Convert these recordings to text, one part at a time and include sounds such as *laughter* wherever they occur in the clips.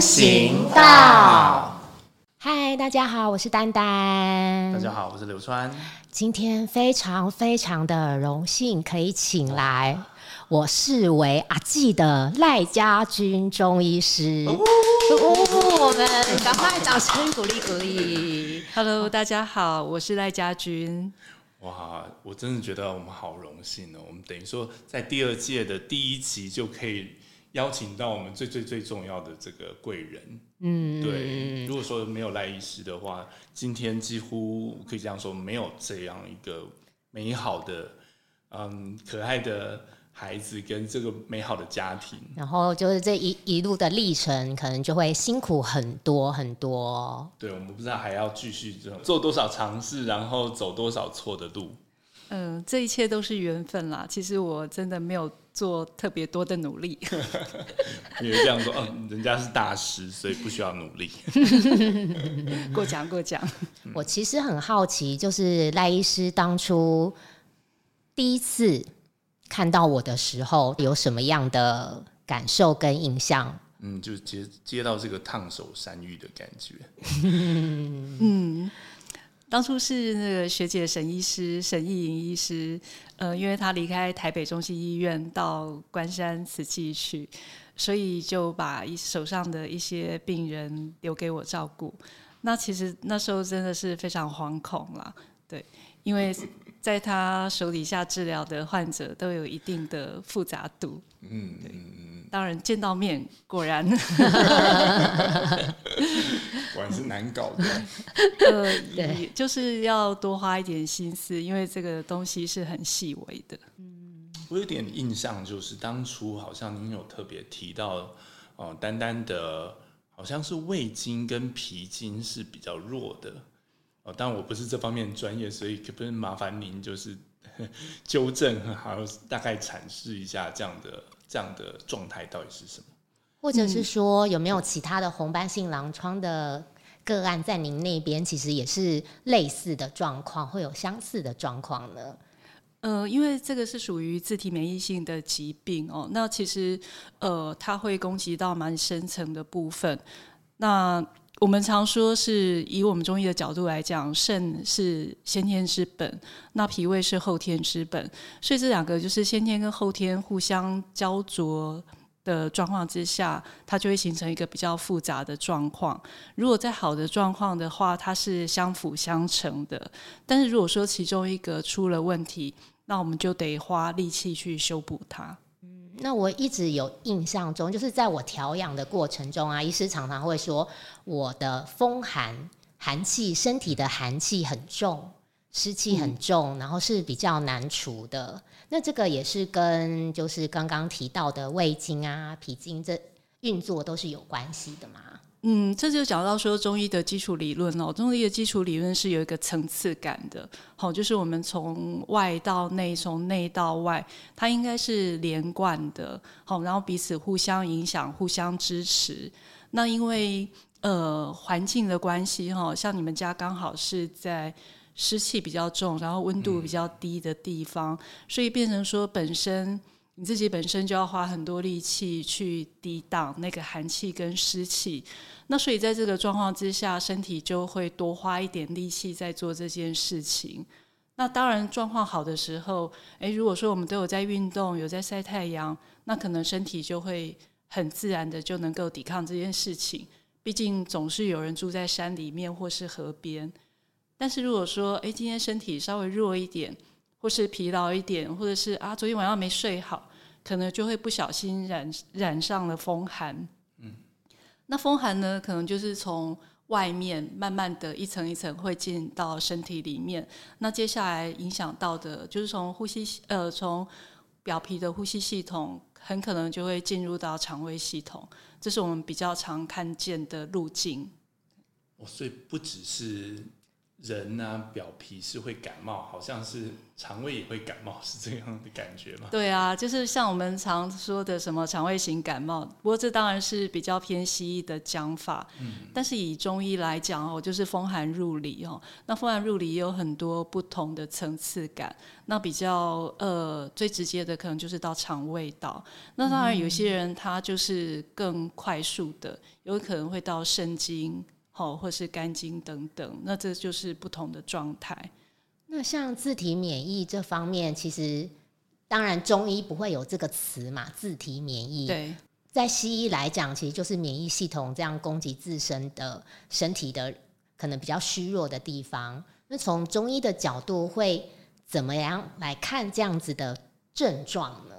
行道。嗨，大家好，我是丹丹。大家好，我是刘川。今天非常非常的荣幸可以请来我视为阿纪的赖家军中医师。哦，我们赶快掌声鼓励鼓励。Hello，大家好，我是赖家军。哇，我真的觉得我们好荣幸哦！我们等于说在第二届的第一集就可以。邀请到我们最最最重要的这个贵人，嗯，对。如果说没有赖医师的话，今天几乎可以这样说，没有这样一个美好的、嗯可爱的孩子跟这个美好的家庭。然后就是这一一路的历程，可能就会辛苦很多很多。对，我们不知道还要继续做多少尝试，然后走多少错的路。嗯，这一切都是缘分啦。其实我真的没有。做特别多的努力，*laughs* 因为这样说，嗯，人家是大师，所以不需要努力。*laughs* 过奖过奖。我其实很好奇，就是赖医师当初第一次看到我的时候，有什么样的感受跟印象？嗯，就接接到这个烫手山芋的感觉。嗯。当初是那个学姐沈医师沈义莹医师，呃，因为他离开台北中心医院到关山慈济去，所以就把一手上的一些病人留给我照顾。那其实那时候真的是非常惶恐啦，对，因为在他手底下治疗的患者都有一定的复杂度，嗯，对。当然见到面，果然，*laughs* 果然是难搞的。*laughs* 呃，*laughs* 对，就是要多花一点心思，因为这个东西是很细微的。嗯，我有点印象，就是当初好像您有特别提到，哦，单单的，好像是胃经跟脾经是比较弱的。哦，但我不是这方面专业，所以可不可以麻烦您就是 *laughs* 纠正，还有大概阐释一下这样的。这样的状态到底是什么？或者是说，有没有其他的红斑性狼疮的个案在您那边，其实也是类似的状况，会有相似的状况呢？呃，因为这个是属于自体免疫性的疾病哦，那其实呃，它会攻击到蛮深层的部分。那我们常说是以我们中医的角度来讲，肾是先天之本，那脾胃是后天之本，所以这两个就是先天跟后天互相焦灼的状况之下，它就会形成一个比较复杂的状况。如果在好的状况的话，它是相辅相成的；但是如果说其中一个出了问题，那我们就得花力气去修补它。那我一直有印象中，就是在我调养的过程中啊，医师常常会说我的风寒寒气，身体的寒气很重，湿气很重，然后是比较难除的。那这个也是跟就是刚刚提到的胃经啊、脾经这运作都是有关系的嘛。嗯，这就讲到说中医的基础理论哦。中医的基础理论是有一个层次感的，好，就是我们从外到内，从内到外，它应该是连贯的，好，然后彼此互相影响、互相支持。那因为呃环境的关系哈，像你们家刚好是在湿气比较重，然后温度比较低的地方，所以变成说本身。你自己本身就要花很多力气去抵挡那个寒气跟湿气，那所以在这个状况之下，身体就会多花一点力气在做这件事情。那当然状况好的时候，诶，如果说我们都有在运动，有在晒太阳，那可能身体就会很自然的就能够抵抗这件事情。毕竟总是有人住在山里面或是河边。但是如果说，哎，今天身体稍微弱一点，或是疲劳一点，或者是啊昨天晚上没睡好。可能就会不小心染染上了风寒，嗯，那风寒呢，可能就是从外面慢慢的一层一层会进到身体里面，那接下来影响到的就是从呼吸呃从表皮的呼吸系统，很可能就会进入到肠胃系统，这是我们比较常看见的路径。哦，所以不只是人啊表皮是会感冒，好像是肠胃也会感冒，是这样的感觉吗？对啊，就是像我们常说的什么肠胃型感冒，不过这当然是比较偏西医的讲法。嗯，但是以中医来讲哦，就是风寒入里哦。那风寒入里也有很多不同的层次感。那比较呃最直接的可能就是到肠胃道。那当然有些人他就是更快速的，有可能会到肾经。哦，或是肝经等等，那这就是不同的状态。那像自体免疫这方面，其实当然中医不会有这个词嘛，自体免疫。对，在西医来讲，其实就是免疫系统这样攻击自身的身体的可能比较虚弱的地方。那从中医的角度，会怎么样来看这样子的症状呢？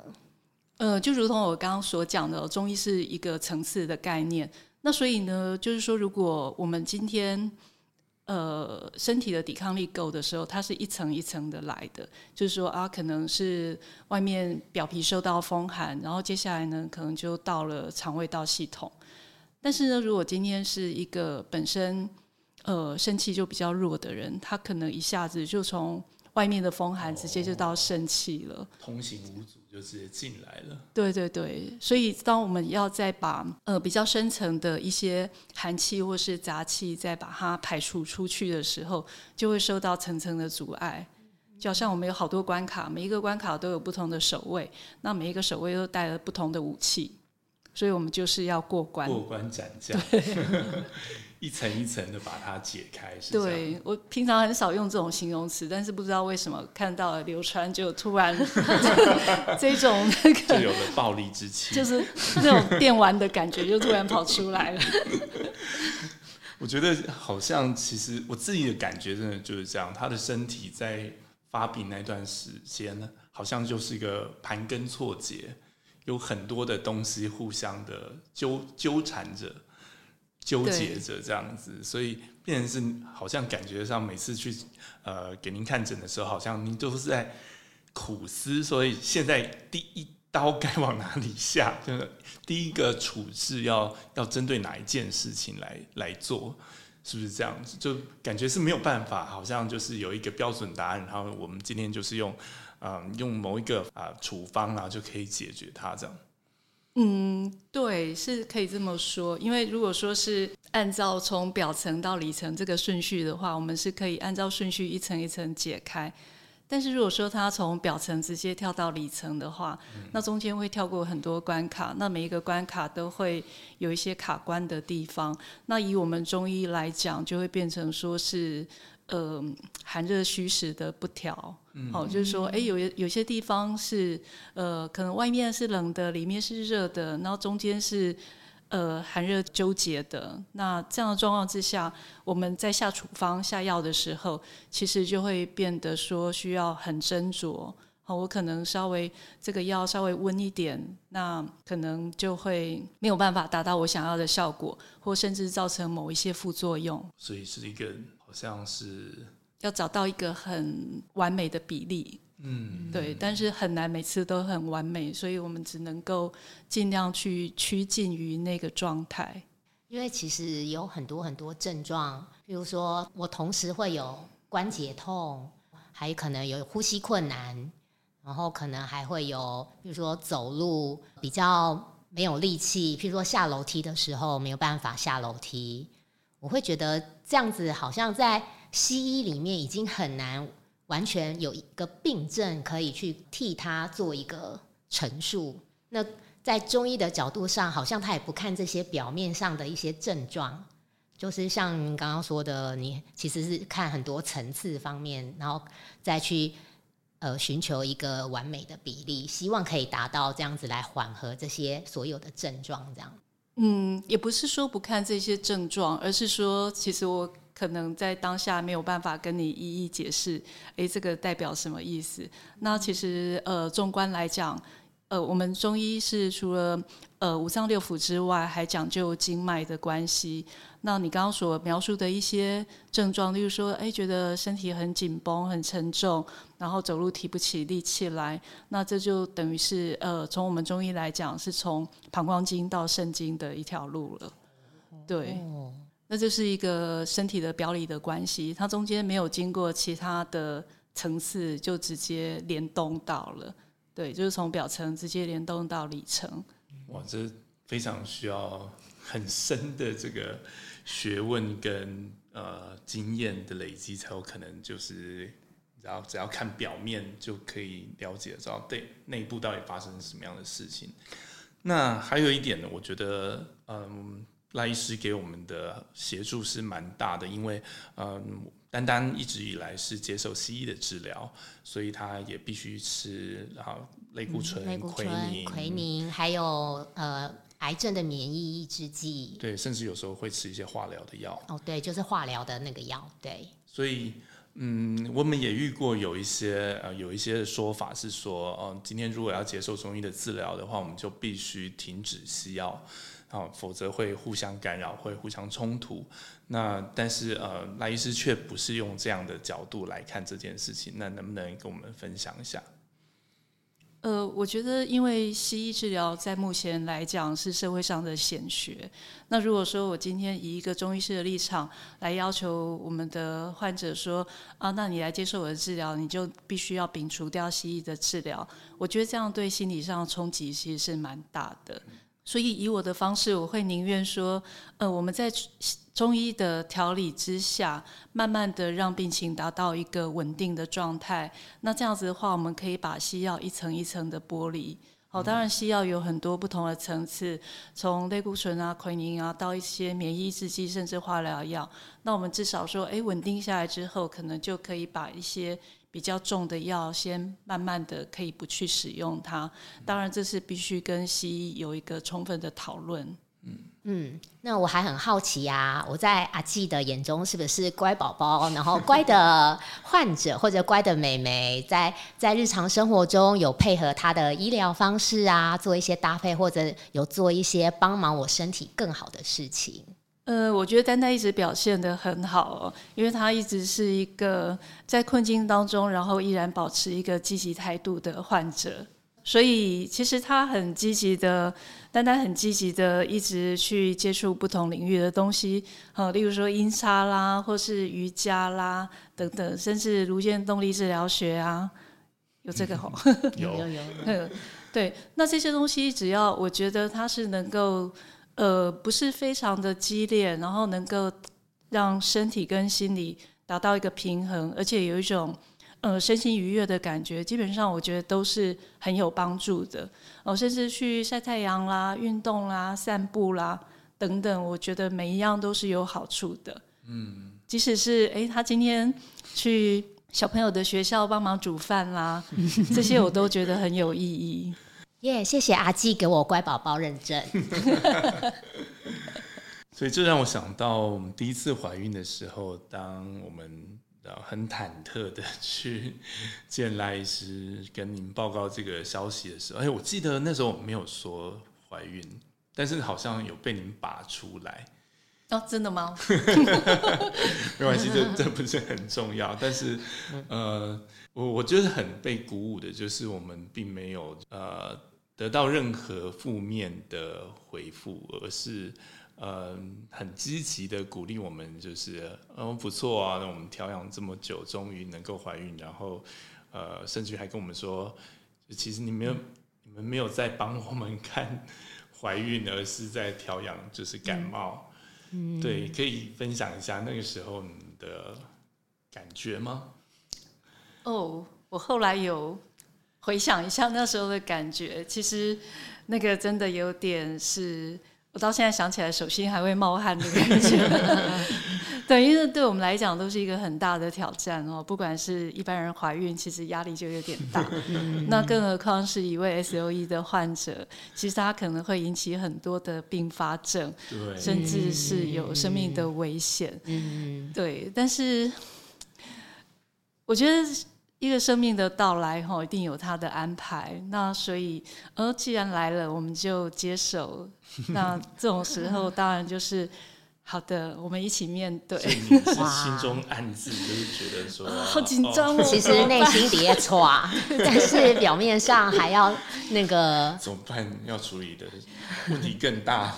呃，就如同我刚刚所讲的，中医是一个层次的概念。那所以呢，就是说，如果我们今天呃身体的抵抗力够的时候，它是一层一层的来的。就是说啊，可能是外面表皮受到风寒，然后接下来呢，可能就到了肠胃道系统。但是呢，如果今天是一个本身呃生气就比较弱的人，他可能一下子就从外面的风寒直接就到肾气了，通行无阻。就直接进来了。对对对，所以当我们要再把呃比较深层的一些寒气或是杂气再把它排除出去的时候，就会受到层层的阻碍。就好像我们有好多关卡，每一个关卡都有不同的守卫，那每一个守卫都带了不同的武器，所以我们就是要过关，过关斩将。*laughs* *laughs* 一层一层的把它解开，是对我平常很少用这种形容词，但是不知道为什么看到了流川就突然 *laughs* 这种那个就有了暴力之气，就是那种电玩的感觉就突然跑出来了。*laughs* 我觉得好像其实我自己的感觉真的就是这样，他的身体在发病那段时间呢，好像就是一个盘根错节，有很多的东西互相的纠纠缠着。纠结着这样子，所以变成是好像感觉上每次去呃给您看诊的时候，好像您都是在苦思，所以现在第一刀该往哪里下？就是第一个处置要要针对哪一件事情来来做，是不是这样子？就感觉是没有办法，好像就是有一个标准答案，然后我们今天就是用嗯用某一个啊处方啊就可以解决它这样。嗯，对，是可以这么说。因为如果说是按照从表层到里层这个顺序的话，我们是可以按照顺序一层一层解开。但是如果说它从表层直接跳到里层的话，那中间会跳过很多关卡，那每一个关卡都会有一些卡关的地方。那以我们中医来讲，就会变成说是。呃，寒热虚实的不调，好，就是说，哎，有有些地方是呃，可能外面是冷的，里面是热的，然后中间是呃寒热纠结的。那这样的状况之下，我们在下处方下药的时候，其实就会变得说需要很斟酌。好，我可能稍微这个药稍微温一点，那可能就会没有办法达到我想要的效果，或甚至造成某一些副作用。所以是一个。好像是要找到一个很完美的比例，嗯，对，但是很难每次都很完美，所以我们只能够尽量去趋近于那个状态。因为其实有很多很多症状，比如说我同时会有关节痛，还可能有呼吸困难，然后可能还会有，比如说走路比较没有力气，譬如说下楼梯的时候没有办法下楼梯。我会觉得这样子好像在西医里面已经很难完全有一个病症可以去替他做一个陈述。那在中医的角度上，好像他也不看这些表面上的一些症状，就是像您刚刚说的，你其实是看很多层次方面，然后再去呃寻求一个完美的比例，希望可以达到这样子来缓和这些所有的症状，这样。嗯，也不是说不看这些症状，而是说，其实我可能在当下没有办法跟你一一解释，诶，这个代表什么意思？那其实，呃，纵观来讲，呃，我们中医是除了呃五脏六腑之外，还讲究经脉的关系。那你刚刚所描述的一些症状，例如说，哎，觉得身体很紧绷、很沉重，然后走路提不起力气来，那这就等于是，呃，从我们中医来讲，是从膀胱经到肾经的一条路了。对，那就是一个身体的表里的关系，它中间没有经过其他的层次，就直接联动到了。对，就是从表层直接联动到里层。哇，这非常需要很深的这个学问跟呃经验的累积，才有可能就是然后只要看表面就可以了解到对内部到底发生什么样的事情。那还有一点呢，我觉得嗯赖医师给我们的协助是蛮大的，因为嗯。丹丹一直以来是接受西医的治疗，所以他也必须吃啊类固醇、奎宁、奎宁，还有呃癌症的免疫抑制剂。对，甚至有时候会吃一些化疗的药。哦，对，就是化疗的那个药。对。所以，嗯，我们也遇过有一些呃有一些说法是说，哦，今天如果要接受中医的治疗的话，我们就必须停止西药。啊，否则会互相干扰，会互相冲突。那但是呃，赖医师却不是用这样的角度来看这件事情。那能不能跟我们分享一下？呃，我觉得因为西医治疗在目前来讲是社会上的显学。那如果说我今天以一个中医师的立场来要求我们的患者说啊，那你来接受我的治疗，你就必须要摒除掉西医的治疗。我觉得这样对心理上的冲击其实是蛮大的。所以，以我的方式，我会宁愿说，呃，我们在中医的调理之下，慢慢的让病情达到一个稳定的状态。那这样子的话，我们可以把西药一层一层的剥离。好，当然西药有很多不同的层次，从类固醇啊、奎宁啊，到一些免疫制剂，甚至化疗药。那我们至少说，哎，稳定下来之后，可能就可以把一些。比较重的药，先慢慢的可以不去使用它。当然，这是必须跟西医有一个充分的讨论。嗯嗯，那我还很好奇呀，我在阿纪的眼中是不是乖宝宝？然后乖的患者或者乖的美眉，在在日常生活中有配合他的医疗方式啊，做一些搭配，或者有做一些帮忙我身体更好的事情。呃，我觉得丹丹一直表现的很好哦，因为他一直是一个在困境当中，然后依然保持一个积极态度的患者。所以其实他很积极的，丹丹很积极的，一直去接触不同领域的东西，呃，例如说音叉啦，或是瑜伽啦等等，甚至颅间动力治疗学啊，有这个吼，*laughs* 有有有，*laughs* 对，那这些东西只要我觉得他是能够。呃，不是非常的激烈，然后能够让身体跟心理达到一个平衡，而且有一种呃身心愉悦的感觉。基本上，我觉得都是很有帮助的。哦，甚至去晒太阳啦、运动啦、散步啦等等，我觉得每一样都是有好处的。嗯，即使是哎，他今天去小朋友的学校帮忙煮饭啦，这些我都觉得很有意义。耶，谢谢阿基给我乖宝宝认证。*laughs* 所以这让我想到我们第一次怀孕的时候，当我们很忐忑的 *laughs* 去见赖医师，跟您报告这个消息的时候，哎，我记得那时候我没有说怀孕，但是好像有被您拔出来。哦，真的吗？*laughs* 没关系，这这不是很重要。但是，呃，我我觉得很被鼓舞的，就是我们并没有呃。得到任何负面的回复，而是嗯很积极的鼓励我们，就是嗯不错啊，那我们调养这么久，终于能够怀孕，然后呃甚至还跟我们说，其实你没有你们没有在帮我们 *laughs* 看怀孕，而是在调养就是感冒，嗯对，可以分享一下那个时候你的感觉吗？哦，我后来有。回想一下那时候的感觉，其实那个真的有点是，我到现在想起来手心还会冒汗的感觉。*laughs* 对，因为对我们来讲都是一个很大的挑战哦。不管是一般人怀孕，其实压力就有点大。*laughs* 那更何况是一位 S O E 的患者，其实他可能会引起很多的并发症，甚至是有生命的危险。嗯，对。但是我觉得。一个生命的到来，哈，一定有他的安排。那所以，呃，既然来了，我们就接受。那这种时候，当然就是好的，我们一起面对。心中暗自就是觉得说，好紧张哦。*laughs* 其实内心底下歘，*laughs* 但是表面上还要那个 *laughs* 怎么办？要处理的问题更大。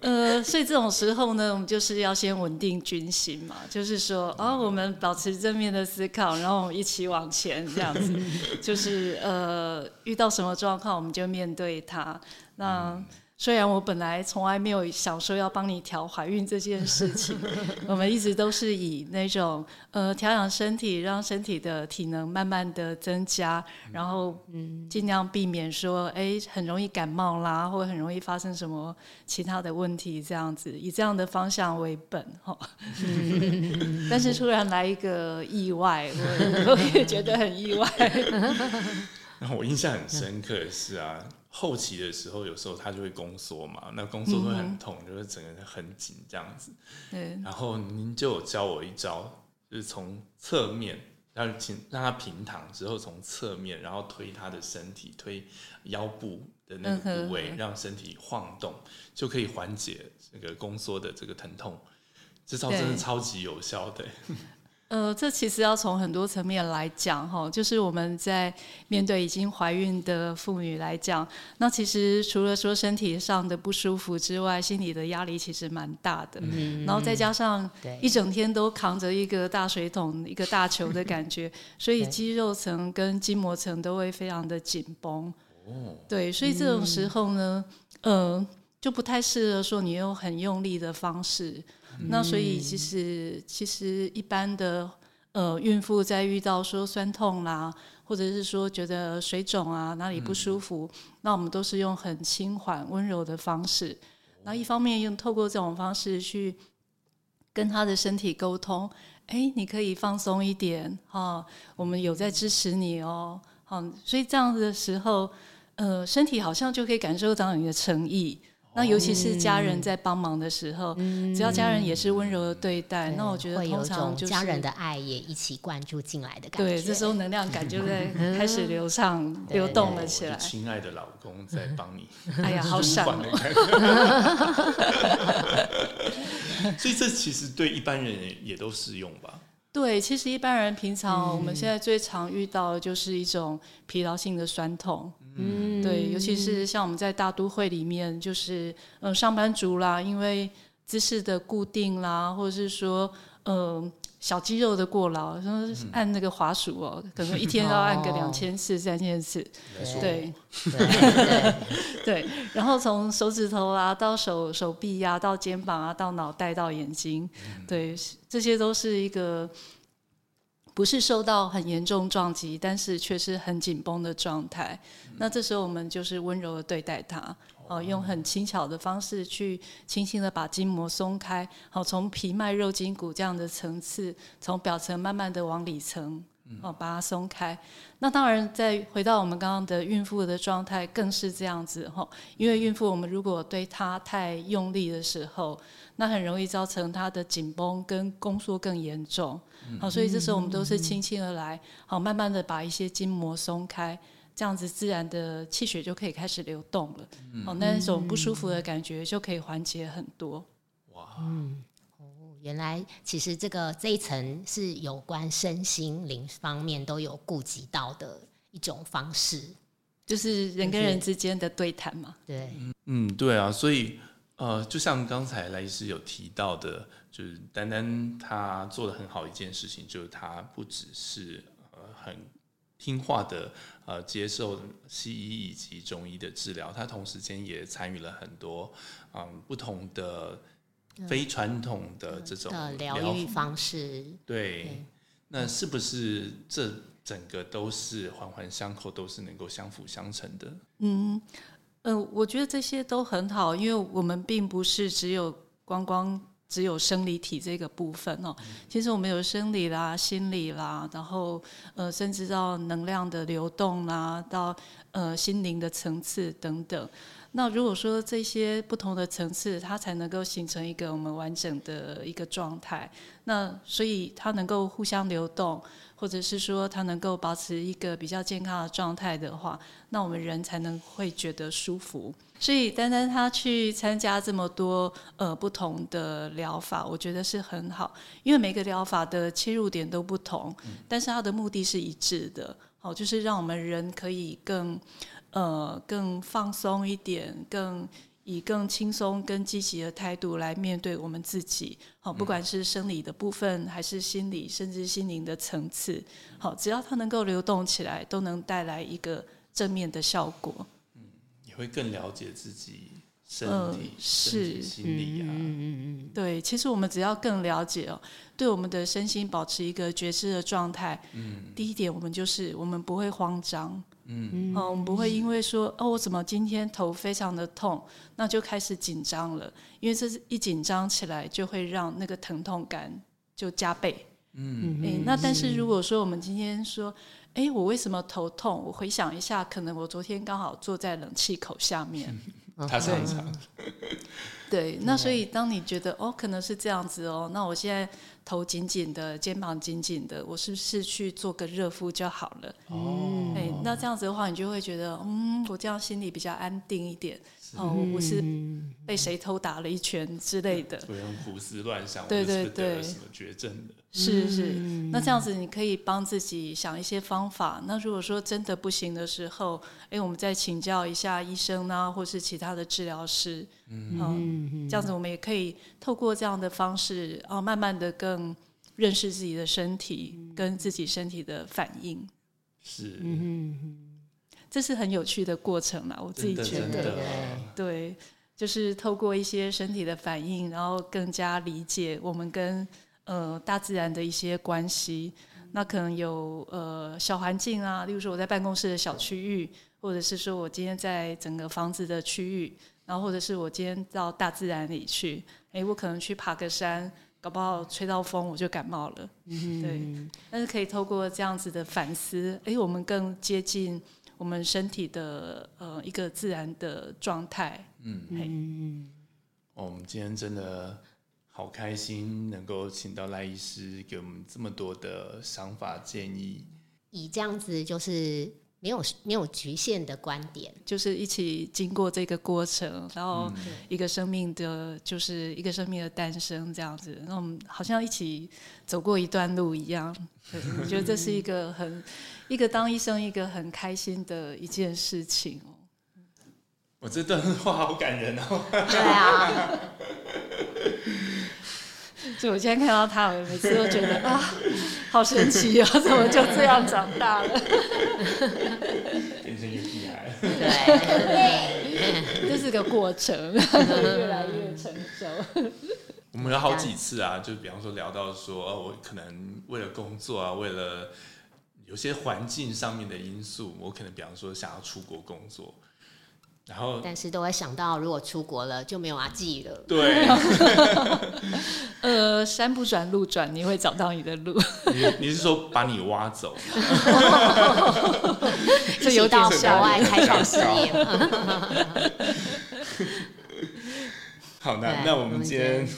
呃，所以这种时候呢，我们就是要先稳定军心嘛，就是说，啊，我们保持正面的思考，然后我们一起往前，这样子，就是呃，遇到什么状况，我们就面对它。那虽然我本来从来没有想说要帮你调怀孕这件事情，*laughs* 我们一直都是以那种呃调养身体，让身体的体能慢慢的增加，然后嗯尽量避免说哎很容易感冒啦，或者很容易发生什么其他的问题这样子，以这样的方向为本哈。*laughs* 但是突然来一个意外，我 *laughs* 我也觉得很意外。然后我印象很深刻的是啊。后期的时候，有时候他就会宫缩嘛，那宫缩会很痛，就是整个人很紧这样子。对。然后您就有教我一招，就是从侧面让请让他平躺之后，从侧面然后推他的身体，推腰部的那个部位，让身体晃动，就可以缓解这个宫缩的这个疼痛。这招真的超级有效的。呃，这其实要从很多层面来讲哈，就是我们在面对已经怀孕的妇女来讲，那其实除了说身体上的不舒服之外，心理的压力其实蛮大的。嗯，然后再加上一整天都扛着一个大水桶、一个大球的感觉，*laughs* 所以肌肉层跟筋膜层都会非常的紧绷。哦，对，所以这种时候呢，呃，就不太适合说你用很用力的方式。那所以其实其实一般的呃孕妇在遇到说酸痛啦，或者是说觉得水肿啊哪里不舒服，那我们都是用很轻缓温柔的方式。那一方面用透过这种方式去跟他的身体沟通，哎，你可以放松一点哈，我们有在支持你哦，好，所以这样子的时候，呃，身体好像就可以感受到你的诚意。那尤其是家人在帮忙的时候，只要家人也是温柔的对待，那我觉得通常就是家人的爱也一起灌注进来的感觉。对，这时候能量感就在开始流畅、流动了起来。亲爱的老公在帮你，*laughs* 哎呀，好 *laughs* 闪！*laughs* 所以这其实对一般人也都适用吧？对，其实一般人平常我们现在最常遇到的就是一种疲劳性的酸痛。嗯，对，尤其是像我们在大都会里面，就是嗯，上班族啦，因为姿势的固定啦，或者是说嗯，小肌肉的过劳，说按那个滑鼠哦，可能一 *laughs* 天要按个两千次、三千次，对，*laughs* *laughs* 对，然后从手指头啊，到手手臂呀，到肩膀啊，到脑袋，到眼睛，对，这些都是一个。不是受到很严重撞击，但是却是很紧绷的状态。那这时候我们就是温柔的对待它，哦，用很轻巧的方式去轻轻的把筋膜松开，好，从皮脉肉筋骨这样的层次，从表层慢慢的往里层，哦，把它松开。那当然，再回到我们刚刚的孕妇的状态，更是这样子哈。因为孕妇我们如果对她太用力的时候，那很容易造成她的紧绷跟宫缩更严重。好，所以这时候我们都是轻轻的来，好，慢慢的把一些筋膜松开，这样子自然的气血就可以开始流动了。好，那种不舒服的感觉就可以缓解很多。哇，原来其实这个这一层是有关身心灵方面都有顾及到的一种方式，就是人跟人之间的对谈嘛。对，嗯，对啊，所以呃，就像刚才赖医师有提到的。就是丹丹他做的很好一件事情，就是他不只是呃很听话的呃接受西医以及中医的治疗，他同时间也参与了很多嗯不同的非传统的这种疗愈方式。对，那是不是这整个都是环环相扣，都是能够相辅相成的？嗯嗯，我觉得这些都很好，因为我们并不是只有光光。只有生理体这个部分哦，其实我们有生理啦、心理啦，然后呃，甚至到能量的流动啦，到呃心灵的层次等等。那如果说这些不同的层次，它才能够形成一个我们完整的一个状态。那所以它能够互相流动，或者是说它能够保持一个比较健康的状态的话，那我们人才能会觉得舒服。所以单单他去参加这么多呃不同的疗法，我觉得是很好，因为每个疗法的切入点都不同，但是它的目的是一致的，好，就是让我们人可以更呃更放松一点，更。以更轻松、更积极的态度来面对我们自己，好，不管是生理的部分，还是心理，甚至心灵的层次，好，只要它能够流动起来，都能带来一个正面的效果。嗯，也会更了解自己身体、是心理啊。嗯嗯嗯，对，其实我们只要更了解哦，对我们的身心保持一个觉知的状态。嗯，第一点，我们就是我们不会慌张。嗯，哦，我们不会因为说哦，我怎么今天头非常的痛，那就开始紧张了，因为这是一紧张起来，就会让那个疼痛感就加倍。嗯，哎，那但是如果说我们今天说，哎，我为什么头痛？我回想一下，可能我昨天刚好坐在冷气口下面，*laughs* 他擅长。*laughs* 对，那所以当你觉得哦，可能是这样子哦，那我现在。头紧紧的，肩膀紧紧的，我是不是去做个热敷就好了？哦，哎，那这样子的话，你就会觉得，嗯，我这样心里比较安定一点。哦，我是被谁偷打了一拳之类的，*laughs* 不用胡思乱想，对对对，什么绝症的？是是，那这样子你可以帮自己想一些方法。那如果说真的不行的时候，哎，我们再请教一下医生呢，或是其他的治疗师。嗯，这样子我们也可以透过这样的方式，哦，慢慢的更认识自己的身体跟自己身体的反应。是，嗯。这是很有趣的过程啦，我自己觉得，对，就是透过一些身体的反应，然后更加理解我们跟呃大自然的一些关系。那可能有呃小环境啊，例如说我在办公室的小区域，或者是说我今天在整个房子的区域，然后或者是我今天到大自然里去，哎，我可能去爬个山，搞不好吹到风我就感冒了，对。但是可以透过这样子的反思，哎，我们更接近。我们身体的呃一个自然的状态，嗯。嗯，哦，我们今天真的好开心，能够请到赖医师给我们这么多的想法建议，以这样子就是没有没有局限的观点，就是一起经过这个过程，然后一个生命的，就是一个生命的诞生这样子，那我们好像一起走过一段路一样，我觉得这是一个很。*laughs* 一个当医生，一个很开心的一件事情哦。我这段话好感人哦。对啊。就我今天看到他，我每次都觉得啊，好神奇哦，怎么就这样长大了？变成一个屁孩。对。*laughs* 这是个过程，*laughs* 越来越成熟。我们有好几次啊，就比方说聊到说，哦，我可能为了工作啊，为了。有些环境上面的因素，我可能比方说想要出国工作，然后但是都会想到，如果出国了就没有阿纪了。对，*laughs* 呃，山不转路转，你会找到你的路。你你是说把你挖走？*laughs* 就有到国外开创事业。*laughs* 好，那那我们今天。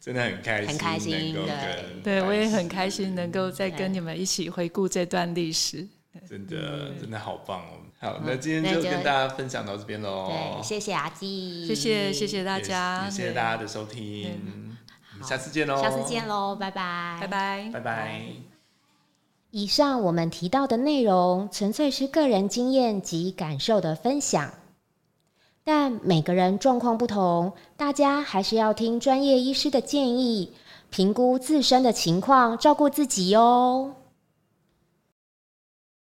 真的很开心，很开心，对，对我也很开心，能够再跟你们一起回顾这段历史。真的，真的好棒哦！好，那今天就跟大家分享到这边喽。对，谢谢阿基，谢谢谢谢大家，谢谢大家的收听，下次见喽，下次见喽，拜拜，拜拜，拜拜。以上我们提到的内容，纯粹是个人经验及感受的分享。但每个人状况不同，大家还是要听专业医师的建议，评估自身的情况，照顾自己哦。